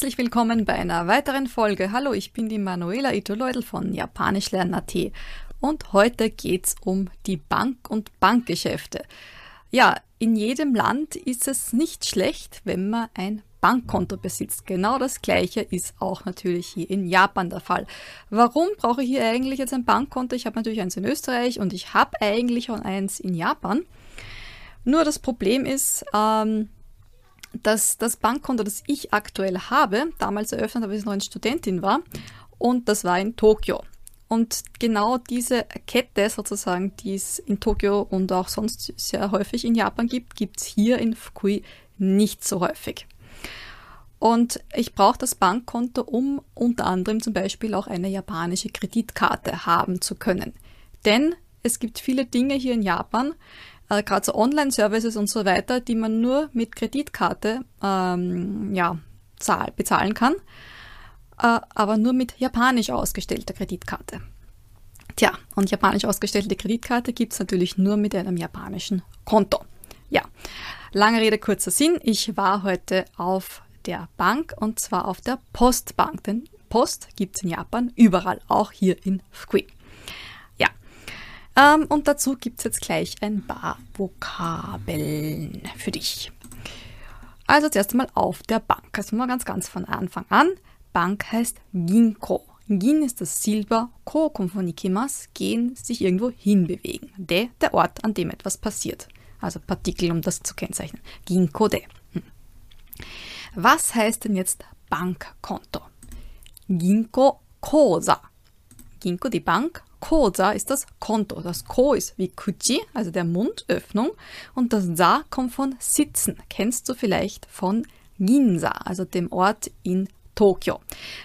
Herzlich willkommen bei einer weiteren Folge. Hallo, ich bin die Manuela Ito-Leudel von Japanischlernen.at und heute geht's um die Bank und Bankgeschäfte. Ja, in jedem Land ist es nicht schlecht, wenn man ein Bankkonto besitzt. Genau das gleiche ist auch natürlich hier in Japan der Fall. Warum brauche ich hier eigentlich jetzt ein Bankkonto? Ich habe natürlich eins in Österreich und ich habe eigentlich auch eins in Japan. Nur das Problem ist, ähm, dass das Bankkonto, das ich aktuell habe, damals eröffnet habe, als ich noch eine Studentin war, und das war in Tokio. Und genau diese Kette sozusagen, die es in Tokio und auch sonst sehr häufig in Japan gibt, gibt es hier in Fukui nicht so häufig. Und ich brauche das Bankkonto, um unter anderem zum Beispiel auch eine japanische Kreditkarte haben zu können. Denn es gibt viele Dinge hier in Japan, äh, gerade so Online-Services und so weiter, die man nur mit Kreditkarte ähm, ja, zahl, bezahlen kann, äh, aber nur mit japanisch ausgestellter Kreditkarte. Tja, und japanisch ausgestellte Kreditkarte gibt es natürlich nur mit einem japanischen Konto. Ja, lange Rede, kurzer Sinn. Ich war heute auf der Bank und zwar auf der Postbank, denn Post gibt es in Japan überall, auch hier in Fukui. Ähm, und dazu gibt es jetzt gleich ein paar Vokabeln für dich. Also zuerst einmal auf der Bank. Also mal ganz, ganz von Anfang an. Bank heißt Ginko. Gin ist das Silber, Ko kommt von Ikimas, gehen, sich irgendwo hinbewegen. De, der Ort, an dem etwas passiert. Also Partikel, um das zu kennzeichnen. Ginko de. Hm. Was heißt denn jetzt Bankkonto? Ginko Kosa. Ginko die Bank, Kosa ist das Konto. Das Ko ist wie Kuchi, also der Mundöffnung. Und das Sa kommt von Sitzen. Kennst du vielleicht von Ginza, also dem Ort in Tokio.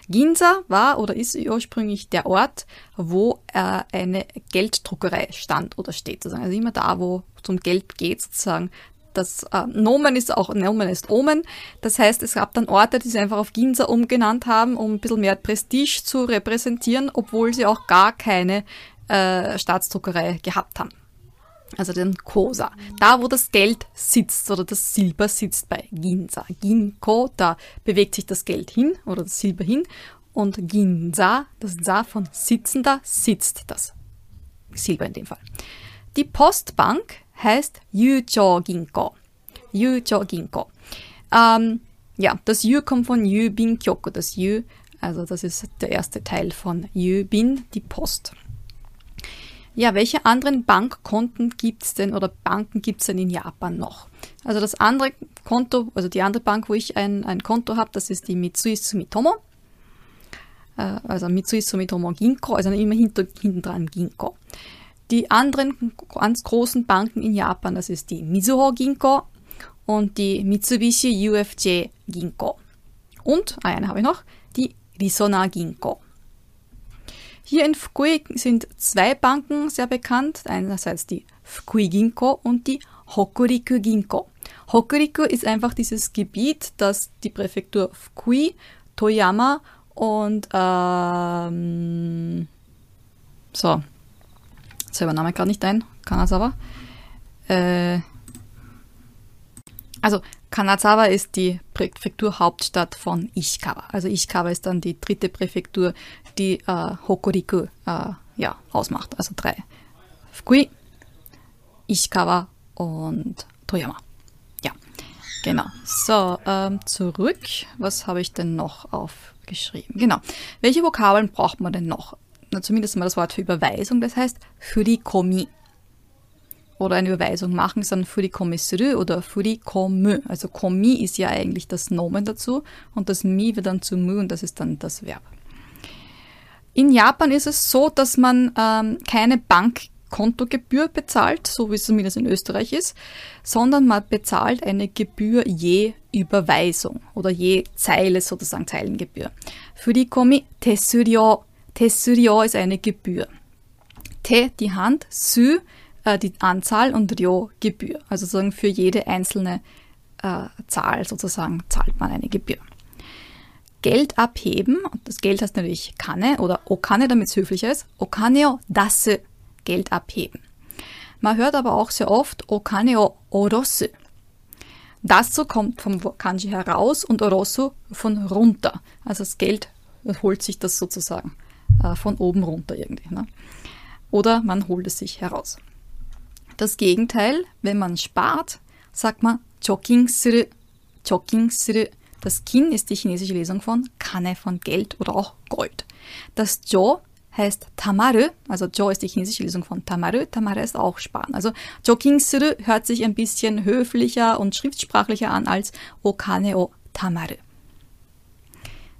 Ginza war oder ist ursprünglich der Ort, wo äh, eine Gelddruckerei stand oder steht. Also immer da, wo es um Geld geht, sozusagen das äh, Nomen ist auch, Nomen ist Omen. Das heißt, es gab dann Orte, die sie einfach auf Ginza umgenannt haben, um ein bisschen mehr Prestige zu repräsentieren, obwohl sie auch gar keine äh, Staatsdruckerei gehabt haben. Also den Kosa. Da, wo das Geld sitzt oder das Silber sitzt bei Ginza. Ginko, da bewegt sich das Geld hin oder das Silber hin. Und Ginza, das Sa von sitzender, sitzt das Silber in dem Fall. Die Postbank heißt Yucho Ginko. Yucho Ginko. Ähm, ja, das Yu kommt von Yubin Kyoku. Das Yu, also das ist der erste Teil von Yubin, die Post. Ja, welche anderen Bankkonten gibt es denn oder Banken gibt es denn in Japan noch? Also das andere Konto, also die andere Bank, wo ich ein, ein Konto habe, das ist die Mitsui Sumitomo. Äh, also Mitsui Sumitomo Ginko, also immer hinter, hinten dran Ginko. Die anderen ganz großen Banken in Japan, das ist die Mizuho Ginko und die Mitsubishi UFJ Ginko. Und, ah, eine habe ich noch, die Risona Ginko. Hier in Fukui sind zwei Banken sehr bekannt. Einerseits die Fukui Ginko und die Hokuriku Ginko. Hokuriku ist einfach dieses Gebiet, das die Präfektur Fukui, Toyama und ähm, so, selber Name gerade nicht ein, Kanazawa. Äh, also Kanazawa ist die Präfekturhauptstadt von Ishikawa. Also Ishikawa ist dann die dritte Präfektur, die äh, Hokuriku äh, ja, ausmacht. Also drei. Fukui, Ishikawa und Toyama. Ja, genau. So, ähm, zurück. Was habe ich denn noch aufgeschrieben? Genau. Welche Vokabeln braucht man denn noch? Na, zumindest mal das Wort für Überweisung, das heißt Furikomi. Oder eine Überweisung machen ist dann Furikomi suru oder Furikomu. Also Komi ist ja eigentlich das Nomen dazu und das Mi wird dann zu Mu und das ist dann das Verb. In Japan ist es so, dass man ähm, keine Bankkontogebühr bezahlt, so wie es zumindest in Österreich ist, sondern man bezahlt eine Gebühr je Überweisung oder je Zeile sozusagen Zeilengebühr. Furikomi tesuryo Tessurio ist eine Gebühr. Te, die Hand, Sü, äh, die Anzahl und Ryo, Gebühr. Also sozusagen für jede einzelne äh, Zahl sozusagen zahlt man eine Gebühr. Geld abheben, und das Geld heißt natürlich Kanne oder Okane, damit es höflicher ist. Okaneo dasu, Geld abheben. Man hört aber auch sehr oft Okaneo orosu. Dasu kommt vom Kanji heraus und Orosu von runter. Also das Geld holt sich das sozusagen äh, von oben runter irgendwie. Ne? Oder man holt es sich heraus. Das Gegenteil, wenn man spart, sagt man Choking suru. Das Kin ist die chinesische Lesung von Kanne von Geld oder auch Gold. Das Jo heißt Tamaru, also Jo ist die chinesische Lesung von Tamaru, Tamaru ist auch sparen. Also Joking suru hört sich ein bisschen höflicher und schriftsprachlicher an als Okane o Tamaru.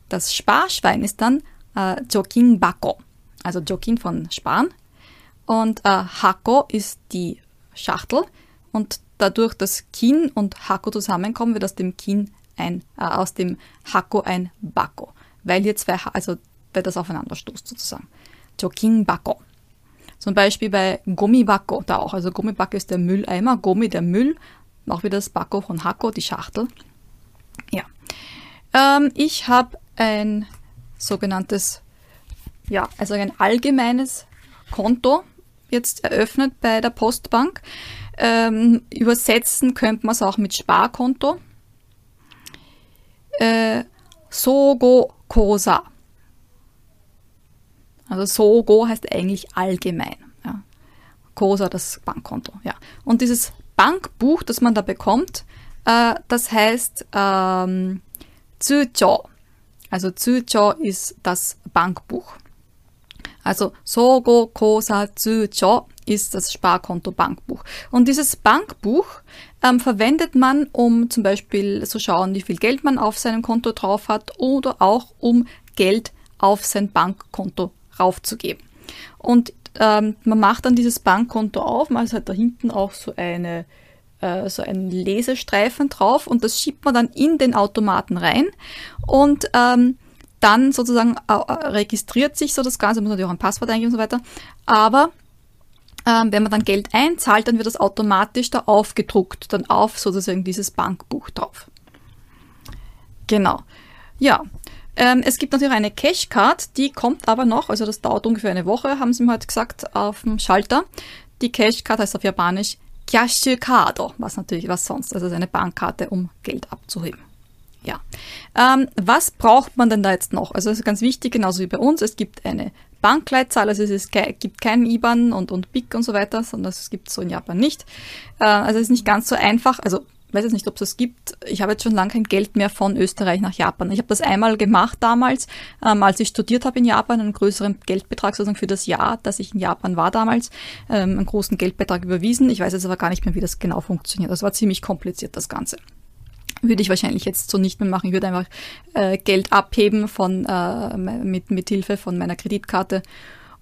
Das Sparschwein ist dann äh, Joking Bako, also Joking von Sparen. Und äh, Hako ist die Schachtel und dadurch, dass Kin und Hako zusammenkommen, wird aus dem Kin ein, äh, aus dem Hako ein Bako, weil hier zwei, also weil das aufeinander stoßt sozusagen. Joking Bako. Zum Beispiel bei Gummibako da auch. Also Gummibako ist der Mülleimer, Gummi der Müll, auch wieder das Bako von Hako, die Schachtel. Ja. Ähm, ich habe ein sogenanntes, ja, also ein allgemeines Konto jetzt eröffnet bei der Postbank. Ähm, übersetzen könnte man es auch mit Sparkonto. Äh, Sogo Kosa. Also Sogo heißt eigentlich allgemein. Ja. Kosa das Bankkonto. Ja. Und dieses Bankbuch, das man da bekommt, äh, das heißt ähm, Zujo. Also Zujo ist das Bankbuch. Also Sogo Kosa Zujo ist das Sparkonto-Bankbuch. Und dieses Bankbuch ähm, verwendet man, um zum Beispiel zu schauen, wie viel Geld man auf seinem Konto drauf hat oder auch um Geld auf sein Bankkonto raufzugeben. Und ähm, man macht dann dieses Bankkonto auf, man hat da hinten auch so eine äh, so einen Lesestreifen drauf und das schiebt man dann in den Automaten rein und ähm, dann sozusagen äh, registriert sich so das Ganze, muss natürlich auch ein Passwort eingeben und so weiter. Aber ähm, wenn man dann Geld einzahlt, dann wird das automatisch da aufgedruckt, dann auf sozusagen dieses Bankbuch drauf. Genau. Ja. Ähm, es gibt natürlich eine Cashcard, die kommt aber noch, also das dauert ungefähr eine Woche, haben sie mir heute gesagt, auf dem Schalter. Die Cashcard heißt auf Japanisch Kyashikado, was natürlich was sonst, also eine Bankkarte, um Geld abzuheben. Ja. Ähm, was braucht man denn da jetzt noch? Also das ist ganz wichtig, genauso wie bei uns. Es gibt eine Bankleitzahl, also es ist, gibt keinen IBAN und, und BIC und so weiter, sondern es gibt so in Japan nicht. Äh, also es ist nicht ganz so einfach. Also weiß jetzt nicht, ob es das gibt. Ich habe jetzt schon lange kein Geld mehr von Österreich nach Japan. Ich habe das einmal gemacht damals, ähm, als ich studiert habe in Japan, einen größeren Geldbetrag sozusagen für das Jahr, dass ich in Japan war damals, ähm, einen großen Geldbetrag überwiesen. Ich weiß jetzt aber gar nicht mehr, wie das genau funktioniert. Das war ziemlich kompliziert, das Ganze würde ich wahrscheinlich jetzt so nicht mehr machen. Ich würde einfach äh, Geld abheben von äh, mit, mit Hilfe von meiner Kreditkarte.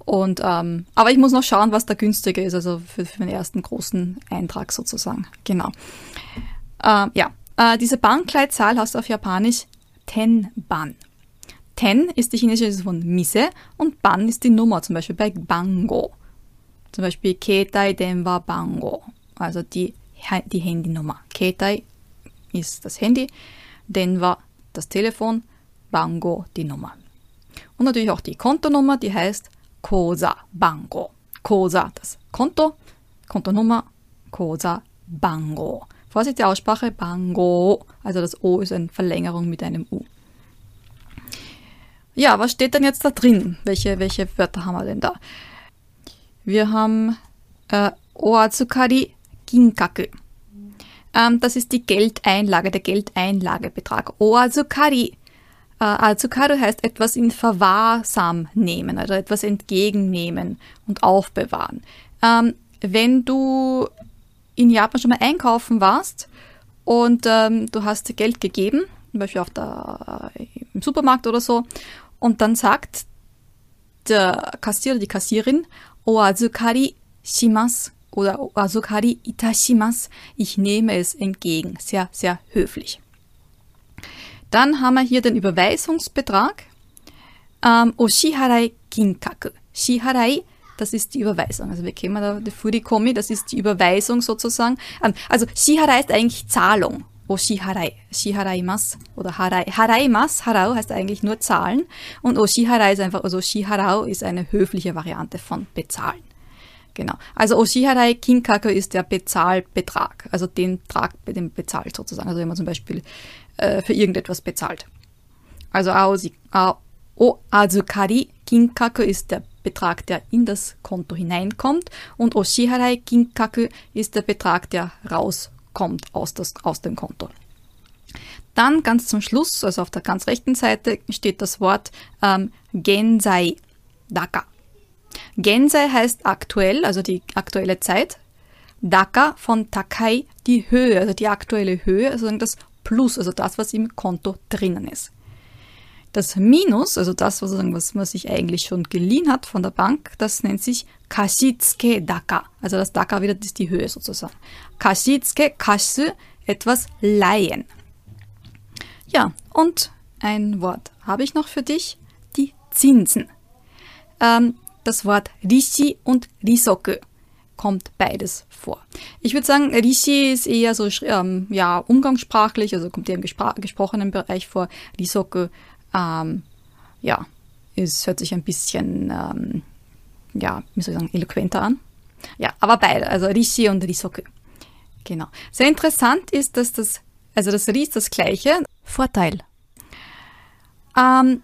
Und ähm, aber ich muss noch schauen, was da günstiger ist, also für, für den ersten großen Eintrag sozusagen. Genau. Äh, ja, äh, diese Bankleitzahl du auf Japanisch Tenban. Ten ist die chinesische von Mise und Ban ist die Nummer, zum Beispiel bei Bango. Zum Beispiel Ketai Denwa Bango, also die, die Handynummer. Ketai ist das Handy, Denwa das Telefon, Bango die Nummer. Und natürlich auch die Kontonummer, die heißt Kosa Bango. Kosa das Konto, Kontonummer, Kosa Bango. Vorsicht die Aussprache, Bango. Also das O ist eine Verlängerung mit einem U. Ja, was steht denn jetzt da drin? Welche, welche Wörter haben wir denn da? Wir haben äh, Oazukari Ginkaku. Ähm, das ist die Geldeinlage, der Geldeinlagebetrag. Oazukari. Äh, Azukaru heißt etwas in Verwahrsam nehmen, also etwas entgegennehmen und aufbewahren. Ähm, wenn du in Japan schon mal einkaufen warst und ähm, du hast Geld gegeben, zum Beispiel auf der, im Supermarkt oder so, und dann sagt der Kassierer, die Kassierin, Oazukari shimasu oder Asukari itashimasu. Ich nehme es entgegen. Sehr, sehr höflich. Dann haben wir hier den Überweisungsbetrag. Ähm, Oshiharai Kinkaku. Shiharai, das ist die Überweisung. Also wir kennen da die Furikomi, das ist die Überweisung sozusagen. Also Shiharai ist eigentlich Zahlung. Oshiharai, Shiharaimas oder Harai. Haraimas, Harau heißt eigentlich nur zahlen und Oshiharai ist einfach, also Shiharau ist eine höfliche Variante von bezahlen. Genau. Also Oshiharai Kinkaku ist der Bezahlbetrag, also den Trag, den bezahlt sozusagen. Also wenn man zum Beispiel äh, für irgendetwas bezahlt. Also Aosi, O Azukari Kinkaku ist der Betrag, der in das Konto hineinkommt und Oshiharai Kinkaku ist der Betrag, der rauskommt aus, das, aus dem Konto. Dann ganz zum Schluss, also auf der ganz rechten Seite, steht das Wort ähm, Gensai Daka. Gensei heißt aktuell, also die aktuelle Zeit. Daka von Takai die Höhe, also die aktuelle Höhe, also das Plus, also das, was im Konto drinnen ist. Das Minus, also das, was, was man sich eigentlich schon geliehen hat von der Bank, das nennt sich Kashitsuke Daka. Also das Daka wieder ist die Höhe sozusagen. Kashitsuke, Kashu, etwas leihen. Ja, und ein Wort habe ich noch für dich, die Zinsen. Ähm, das Wort Rishi und Risoku kommt beides vor. Ich würde sagen, Rishi ist eher so ähm, ja, umgangssprachlich, also kommt eher im gespr gesprochenen Bereich vor. Risoku, ähm, ja, es hört sich ein bisschen, ähm, ja, wie soll ich sagen, eloquenter an. Ja, aber beide, also Rishi und Risoku. Genau. Sehr interessant ist, dass das, also das Ri ist das gleiche. Vorteil. Ähm,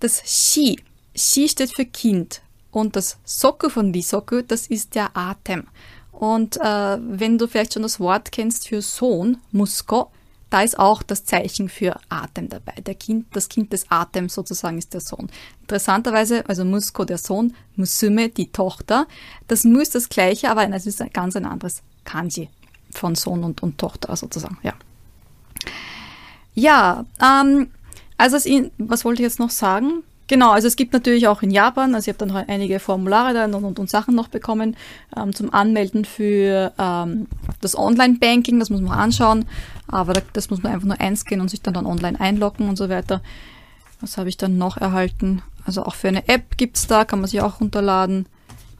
das Shi, Shi steht für Kind. Und das Soku von Risoku, das ist der Atem. Und äh, wenn du vielleicht schon das Wort kennst für Sohn, Musko, da ist auch das Zeichen für Atem dabei. Der kind, das Kind des Atems sozusagen ist der Sohn. Interessanterweise, also Musko der Sohn, Musume die Tochter. Das Mu ist das gleiche, aber es ist ein ganz ein anderes Kanji von Sohn und, und Tochter sozusagen, ja. Ja, ähm, also was wollte ich jetzt noch sagen? Genau, also es gibt natürlich auch in Japan, also ich habe dann einige Formulare dann und, und, und Sachen noch bekommen ähm, zum Anmelden für ähm, das Online-Banking, das muss man anschauen, aber da, das muss man einfach nur einscannen und sich dann, dann online einloggen und so weiter. Was habe ich dann noch erhalten? Also auch für eine App gibt's da, kann man sich auch runterladen.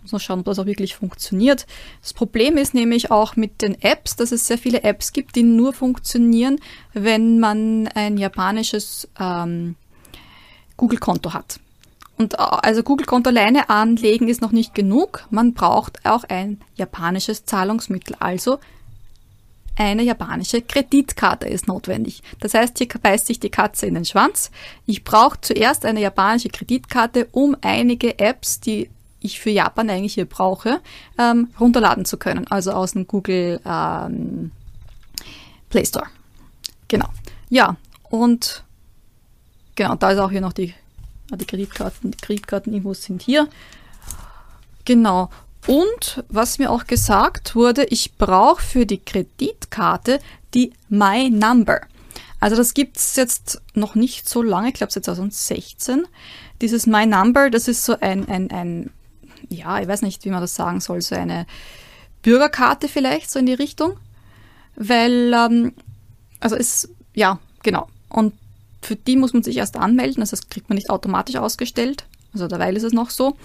Muss man schauen, ob das auch wirklich funktioniert. Das Problem ist nämlich auch mit den Apps, dass es sehr viele Apps gibt, die nur funktionieren, wenn man ein japanisches ähm, Google-Konto hat. Und äh, also Google-Konto alleine anlegen ist noch nicht genug. Man braucht auch ein japanisches Zahlungsmittel. Also eine japanische Kreditkarte ist notwendig. Das heißt, hier beißt sich die Katze in den Schwanz. Ich brauche zuerst eine japanische Kreditkarte, um einige Apps, die ich für Japan eigentlich hier brauche, ähm, runterladen zu können. Also aus dem Google ähm, Play Store. Genau. Ja, und Genau, da ist auch hier noch die, die Kreditkarten. Die Kreditkarteninfos sind hier. Genau. Und was mir auch gesagt wurde, ich brauche für die Kreditkarte die My Number. Also das gibt es jetzt noch nicht so lange, ich glaube seit 2016. Dieses My Number, das ist so ein, ein, ein, ja, ich weiß nicht, wie man das sagen soll, so eine Bürgerkarte vielleicht, so in die Richtung. Weil, ähm, also ist, ja, genau. Und für die muss man sich erst anmelden, also das kriegt man nicht automatisch ausgestellt. Also derweil ist es noch so.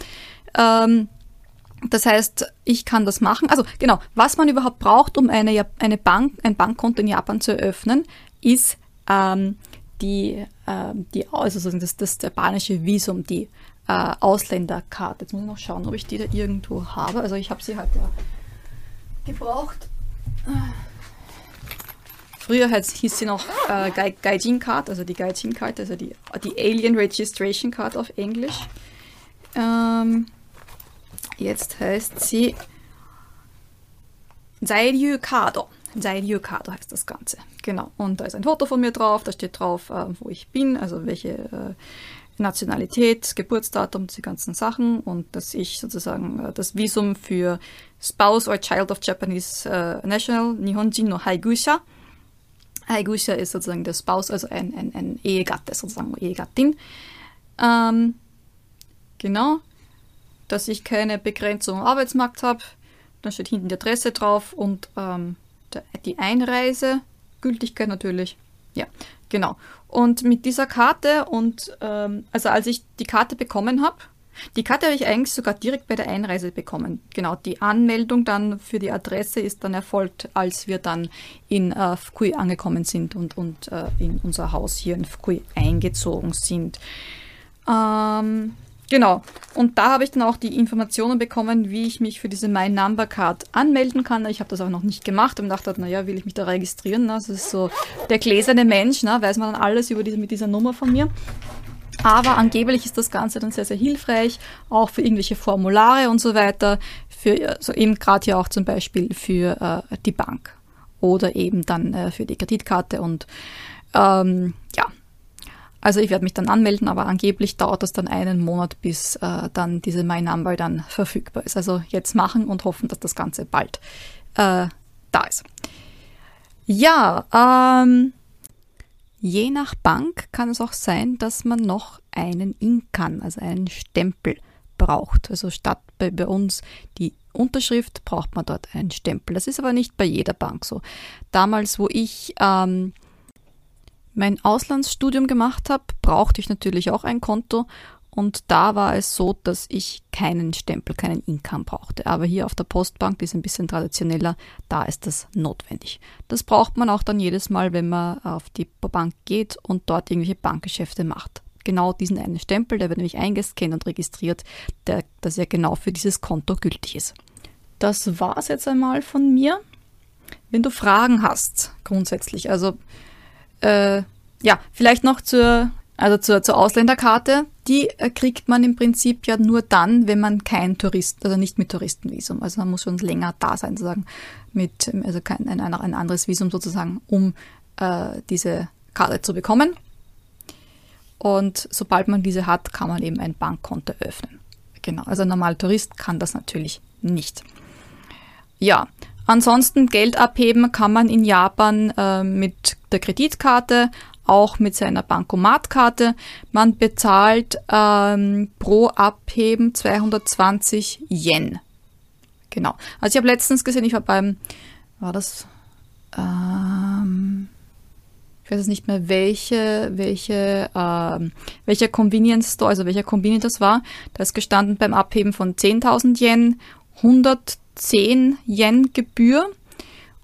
Ähm, das heißt, ich kann das machen. Also genau, was man überhaupt braucht, um eine, eine Bank, ein Bankkonto in Japan zu eröffnen, ist ähm, die, äh, die also das, das japanische Visum, die äh, Ausländerkarte. Jetzt muss ich noch schauen, ob ich die da irgendwo habe. Also ich habe sie halt ja gebraucht. Früher hieß sie noch äh, Gaijin Card, also die Gaijin Card, also die, die Alien Registration Card auf Englisch. Ähm, jetzt heißt sie Zairyu Kado. Zairyu Kado heißt das Ganze. Genau. Und da ist ein Foto von mir drauf, da steht drauf, äh, wo ich bin, also welche äh, Nationalität, Geburtsdatum, die ganzen Sachen und dass ich sozusagen äh, das Visum für Spouse or Child of Japanese uh, National Nihonjin no Haigusha Haigusha ist sozusagen der Spouse, also ein, ein, ein Ehegatte, sozusagen Ehegattin. Ähm, genau, dass ich keine Begrenzung am Arbeitsmarkt habe. Dann steht hinten die Adresse drauf und ähm, der, die Einreise, Gültigkeit natürlich. Ja, genau. Und mit dieser Karte und ähm, also als ich die Karte bekommen habe, die Karte habe ich eigentlich sogar direkt bei der Einreise bekommen. Genau, die Anmeldung dann für die Adresse ist dann erfolgt, als wir dann in äh, Fukui angekommen sind und, und äh, in unser Haus hier in Fukui eingezogen sind. Ähm, Genau. Und da habe ich dann auch die Informationen bekommen, wie ich mich für diese My Number Card anmelden kann. Ich habe das auch noch nicht gemacht und dachte, naja, will ich mich da registrieren? Das ist so der gläserne Mensch, ne? weiß man dann alles über diese, mit dieser Nummer von mir. Aber angeblich ist das Ganze dann sehr, sehr hilfreich, auch für irgendwelche Formulare und so weiter, für, also eben gerade hier auch zum Beispiel für äh, die Bank oder eben dann äh, für die Kreditkarte und ähm, ja, also ich werde mich dann anmelden, aber angeblich dauert das dann einen Monat, bis äh, dann diese My Number dann verfügbar ist. Also jetzt machen und hoffen, dass das Ganze bald äh, da ist. Ja, ähm, je nach Bank kann es auch sein, dass man noch einen INCAN, also einen Stempel braucht. Also statt bei, bei uns die Unterschrift braucht man dort einen Stempel. Das ist aber nicht bei jeder Bank so. Damals, wo ich ähm, mein Auslandsstudium gemacht habe, brauchte ich natürlich auch ein Konto und da war es so, dass ich keinen Stempel, keinen Income brauchte. Aber hier auf der Postbank, die ist ein bisschen traditioneller, da ist das notwendig. Das braucht man auch dann jedes Mal, wenn man auf die Bank geht und dort irgendwelche Bankgeschäfte macht. Genau diesen einen Stempel, der wird nämlich eingescannt und registriert, der, dass er genau für dieses Konto gültig ist. Das war es jetzt einmal von mir. Wenn du Fragen hast, grundsätzlich, also äh, ja, vielleicht noch zur, also zur, zur Ausländerkarte. Die äh, kriegt man im Prinzip ja nur dann, wenn man kein Tourist, also nicht mit Touristenvisum. Also man muss schon länger da sein, sozusagen, mit, also kein, ein, ein anderes Visum sozusagen, um äh, diese Karte zu bekommen. Und sobald man diese hat, kann man eben ein Bankkonto öffnen. Genau, also ein normaler Tourist kann das natürlich nicht. Ja, ansonsten Geld abheben kann man in Japan äh, mit der Kreditkarte, auch mit seiner Bankomatkarte. Man bezahlt ähm, pro Abheben 220 Yen. Genau. Also ich habe letztens gesehen, ich war beim, war das, ähm, ich weiß jetzt nicht mehr, welche, welche, ähm, welcher Convenience Store, also welcher Convenience das war. Da ist gestanden beim Abheben von 10.000 Yen 110 Yen Gebühr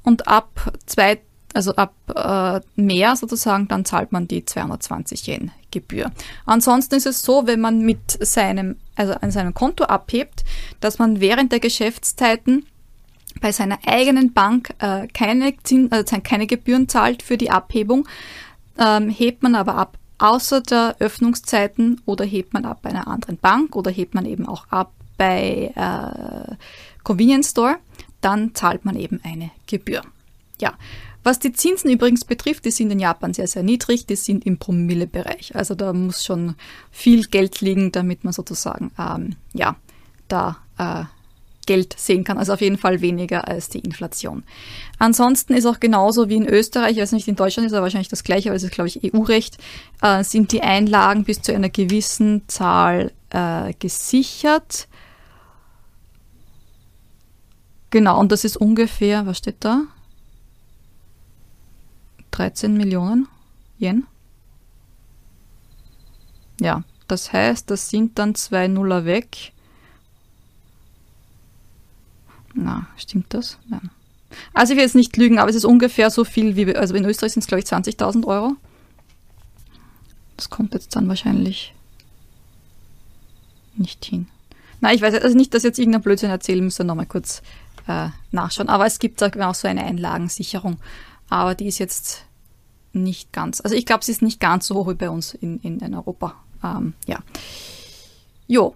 und ab zwei, also ab äh, mehr sozusagen, dann zahlt man die 220 Yen Gebühr. Ansonsten ist es so, wenn man mit seinem, also an seinem Konto abhebt, dass man während der Geschäftszeiten bei seiner eigenen Bank äh, keine, also keine Gebühren zahlt für die Abhebung, ähm, hebt man aber ab außer der Öffnungszeiten oder hebt man ab bei einer anderen Bank oder hebt man eben auch ab bei äh, Convenience Store, dann zahlt man eben eine Gebühr. Ja, was die Zinsen übrigens betrifft, die sind in Japan sehr, sehr niedrig, die sind im Promillebereich. Also da muss schon viel Geld liegen, damit man sozusagen, ähm, ja, da äh, Geld sehen kann. Also auf jeden Fall weniger als die Inflation. Ansonsten ist auch genauso wie in Österreich, ich weiß nicht, in Deutschland ist aber wahrscheinlich das gleiche, aber es ist, glaube ich, EU-Recht, äh, sind die Einlagen bis zu einer gewissen Zahl äh, gesichert. Genau, und das ist ungefähr, was steht da? 13 Millionen Yen. Ja, das heißt, das sind dann zwei Nuller weg. Na, stimmt das? Nein. Also ich will jetzt nicht lügen, aber es ist ungefähr so viel wie, also in Österreich sind es glaube ich 20.000 Euro. Das kommt jetzt dann wahrscheinlich nicht hin. Nein, ich weiß also nicht, dass jetzt irgendein Blödsinn erzählen müsste, nochmal kurz äh, nachschauen. Aber es gibt auch so eine Einlagensicherung. Aber die ist jetzt nicht ganz, also ich glaube, sie ist nicht ganz so hoch wie bei uns in, in, in Europa. Ähm, ja. Jo,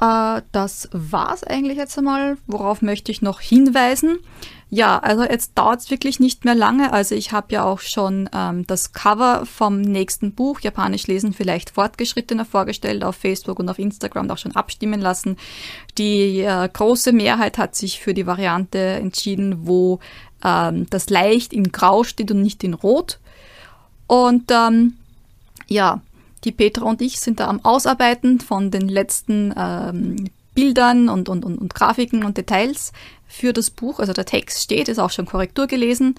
äh, das war's eigentlich jetzt einmal. Worauf möchte ich noch hinweisen? Ja, also jetzt dauert's wirklich nicht mehr lange. Also ich habe ja auch schon ähm, das Cover vom nächsten Buch Japanisch lesen vielleicht fortgeschrittener vorgestellt auf Facebook und auf Instagram auch schon abstimmen lassen. Die äh, große Mehrheit hat sich für die Variante entschieden, wo ähm, das leicht in Grau steht und nicht in Rot. Und ähm, ja, die Petra und ich sind da am Ausarbeiten von den letzten ähm, Bildern und, und, und, und Grafiken und Details für das Buch. Also der Text steht, ist auch schon Korrektur gelesen.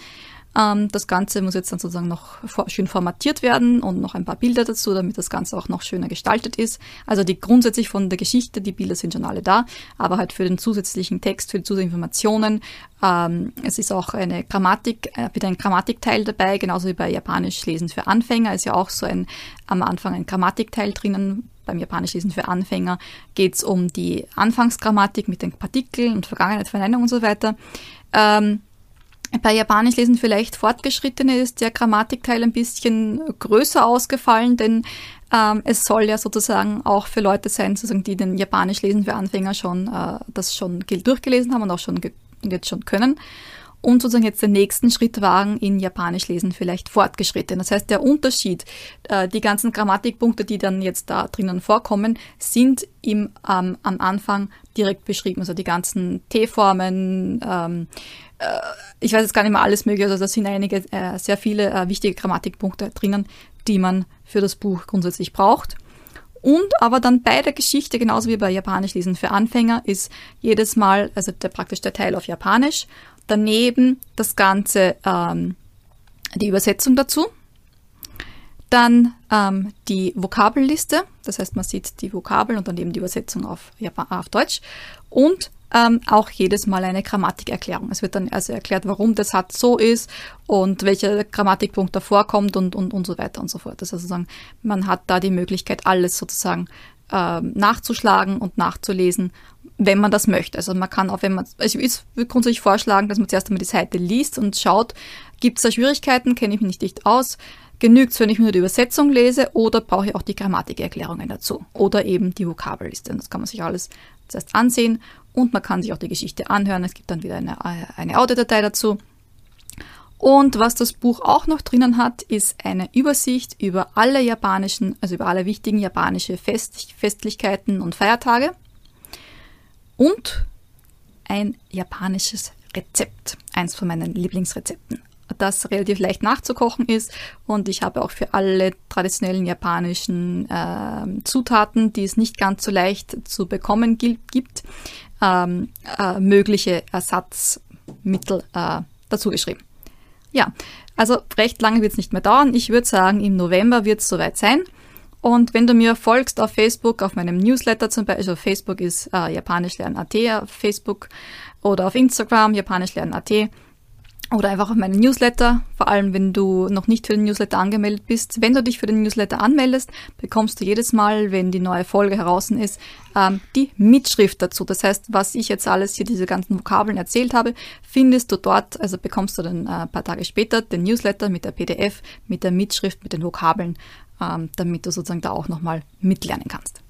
Ähm, das Ganze muss jetzt dann sozusagen noch schön formatiert werden und noch ein paar Bilder dazu, damit das Ganze auch noch schöner gestaltet ist. Also die grundsätzlich von der Geschichte, die Bilder sind schon alle da, aber halt für den zusätzlichen Text, für die zusätzlichen Informationen. Ähm, es ist auch eine Grammatik, äh, wieder ein Grammatikteil dabei, genauso wie bei Japanisch lesen für Anfänger ist ja auch so ein am Anfang ein Grammatikteil drinnen beim Japanisch lesen für Anfänger geht es um die Anfangsgrammatik mit den Partikeln und Vergangenheit, Verneinung und so weiter. Ähm, bei Japanisch lesen vielleicht Fortgeschrittene ist der Grammatikteil ein bisschen größer ausgefallen, denn ähm, es soll ja sozusagen auch für Leute sein, sozusagen, die den Japanisch lesen für Anfänger schon äh, das schon durchgelesen haben und auch schon jetzt schon können und sozusagen jetzt den nächsten Schritt wagen in Japanisch lesen, vielleicht fortgeschritten. Das heißt, der Unterschied, äh, die ganzen Grammatikpunkte, die dann jetzt da drinnen vorkommen, sind im, ähm, am Anfang direkt beschrieben. Also die ganzen T-Formen, ähm, äh, ich weiß jetzt gar nicht mehr alles mögliche, also da sind einige, äh, sehr viele äh, wichtige Grammatikpunkte drinnen, die man für das Buch grundsätzlich braucht. Und aber dann bei der Geschichte, genauso wie bei Japanisch lesen für Anfänger, ist jedes Mal, also der, praktisch der Teil auf Japanisch daneben das Ganze, ähm, die Übersetzung dazu. Dann ähm, die Vokabelliste, das heißt, man sieht die Vokabeln und daneben die Übersetzung auf, Japan auf Deutsch. Und ähm, auch jedes Mal eine Grammatikerklärung. Es wird dann also erklärt, warum der Satz so ist und welcher Grammatikpunkt davor kommt und, und, und so weiter und so fort. Das also sozusagen, man hat da die Möglichkeit, alles sozusagen ähm, nachzuschlagen und nachzulesen, wenn man das möchte. Also man kann auch, wenn man, also ich würde grundsätzlich vorschlagen, dass man zuerst einmal die Seite liest und schaut, gibt es da Schwierigkeiten, kenne ich mich nicht dicht aus, genügt es, wenn ich nur die Übersetzung lese oder brauche ich auch die Grammatikerklärungen dazu oder eben die Vokabelliste. Das kann man sich alles zuerst ansehen und man kann sich auch die Geschichte anhören. Es gibt dann wieder eine, eine Audiodatei dazu. Und was das Buch auch noch drinnen hat, ist eine Übersicht über alle japanischen, also über alle wichtigen japanische Fest, Festlichkeiten und Feiertage und ein japanisches Rezept, eins von meinen Lieblingsrezepten, das relativ leicht nachzukochen ist und ich habe auch für alle traditionellen japanischen äh, Zutaten, die es nicht ganz so leicht zu bekommen gibt, ähm, äh, mögliche Ersatzmittel äh, dazu geschrieben. Ja, also recht lange wird es nicht mehr dauern. Ich würde sagen, im November wird es soweit sein. Und wenn du mir folgst auf Facebook, auf meinem Newsletter zum Beispiel, also Facebook ist äh, Japanisch lernen.at auf Facebook oder auf Instagram Japanisch lernen.at, oder einfach auf meinen Newsletter, vor allem wenn du noch nicht für den Newsletter angemeldet bist. Wenn du dich für den Newsletter anmeldest, bekommst du jedes Mal, wenn die neue Folge heraus ist, ähm, die Mitschrift dazu. Das heißt, was ich jetzt alles hier, diese ganzen Vokabeln erzählt habe, findest du dort, also bekommst du dann äh, ein paar Tage später den Newsletter mit der PDF, mit der Mitschrift, mit den Vokabeln, ähm, damit du sozusagen da auch nochmal mitlernen kannst.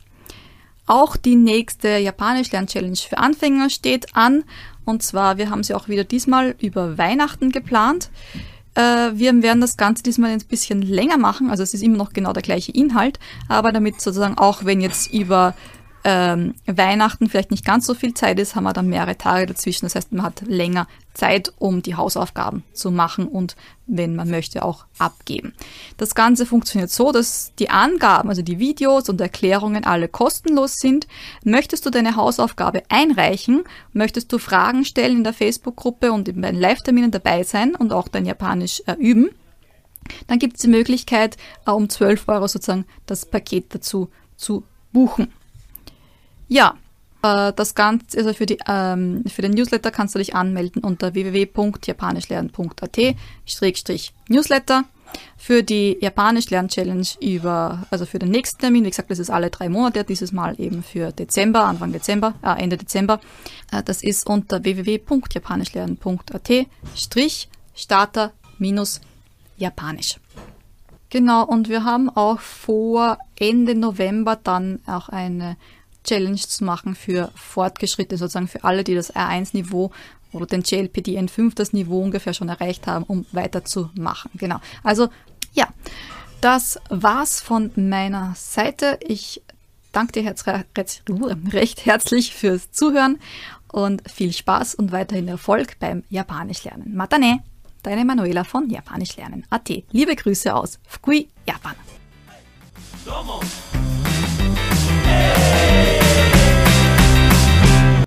Auch die nächste Japanisch-Lern-Challenge für Anfänger steht an. Und zwar, wir haben sie auch wieder diesmal über Weihnachten geplant. Äh, wir werden das Ganze diesmal ein bisschen länger machen. Also es ist immer noch genau der gleiche Inhalt, aber damit sozusagen auch, wenn jetzt über ähm, Weihnachten vielleicht nicht ganz so viel Zeit ist, haben wir dann mehrere Tage dazwischen. Das heißt, man hat länger Zeit, um die Hausaufgaben zu machen und, wenn man möchte, auch abgeben. Das Ganze funktioniert so, dass die Angaben, also die Videos und Erklärungen alle kostenlos sind. Möchtest du deine Hausaufgabe einreichen, möchtest du Fragen stellen in der Facebook-Gruppe und in meinen Live-Terminen dabei sein und auch dein Japanisch äh, üben, dann gibt es die Möglichkeit, äh, um 12 Euro sozusagen das Paket dazu zu buchen. Ja, äh, das Ganze, also für, die, ähm, für den Newsletter kannst du dich anmelden unter www.japanischlernen.at-newsletter. Für die Japanisch Lern Challenge über, also für den nächsten Termin, wie gesagt, das ist alle drei Monate, dieses Mal eben für Dezember, Anfang Dezember, äh, Ende Dezember. Äh, das ist unter www.japanischlernen.at-starter-japanisch. Genau, und wir haben auch vor Ende November dann auch eine Challenge zu machen für Fortgeschrittene, sozusagen für alle, die das R1-Niveau oder den JLPD N5 das Niveau ungefähr schon erreicht haben, um weiterzumachen. Genau. Also ja, das war's von meiner Seite. Ich danke dir recht herzlich fürs Zuhören und viel Spaß und weiterhin Erfolg beim Japanisch lernen. Matane, deine Manuela von Japanisch lernen.at. Liebe Grüße aus Fukui, Japan. Domo.